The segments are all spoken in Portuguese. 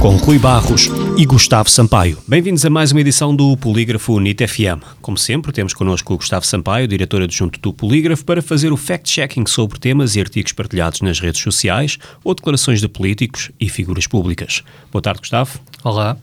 com Rui Barros e Gustavo Sampaio. Bem-vindos a mais uma edição do Polígrafo NIT FM. Como sempre, temos connosco o Gustavo Sampaio, diretor adjunto do Polígrafo, para fazer o fact-checking sobre temas e artigos partilhados nas redes sociais ou declarações de políticos e figuras públicas. Boa tarde, Gustavo. Olá.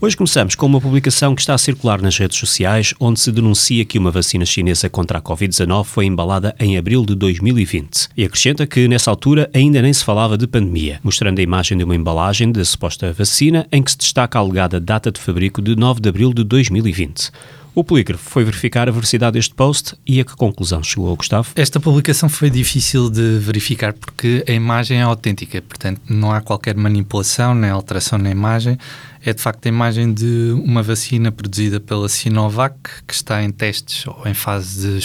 Hoje começamos com uma publicação que está a circular nas redes sociais, onde se denuncia que uma vacina chinesa contra a Covid-19 foi embalada em abril de 2020. E acrescenta que, nessa altura, ainda nem se falava de pandemia, mostrando a imagem de uma embalagem da suposta vacina em que se destaca a alegada data de fabrico de 9 de abril de 2020. O polígrafo foi verificar a veracidade deste post e a que conclusão chegou, Gustavo? Esta publicação foi difícil de verificar porque a imagem é autêntica, portanto não há qualquer manipulação nem alteração na imagem. É de facto a imagem de uma vacina produzida pela Sinovac que está em testes ou em fase de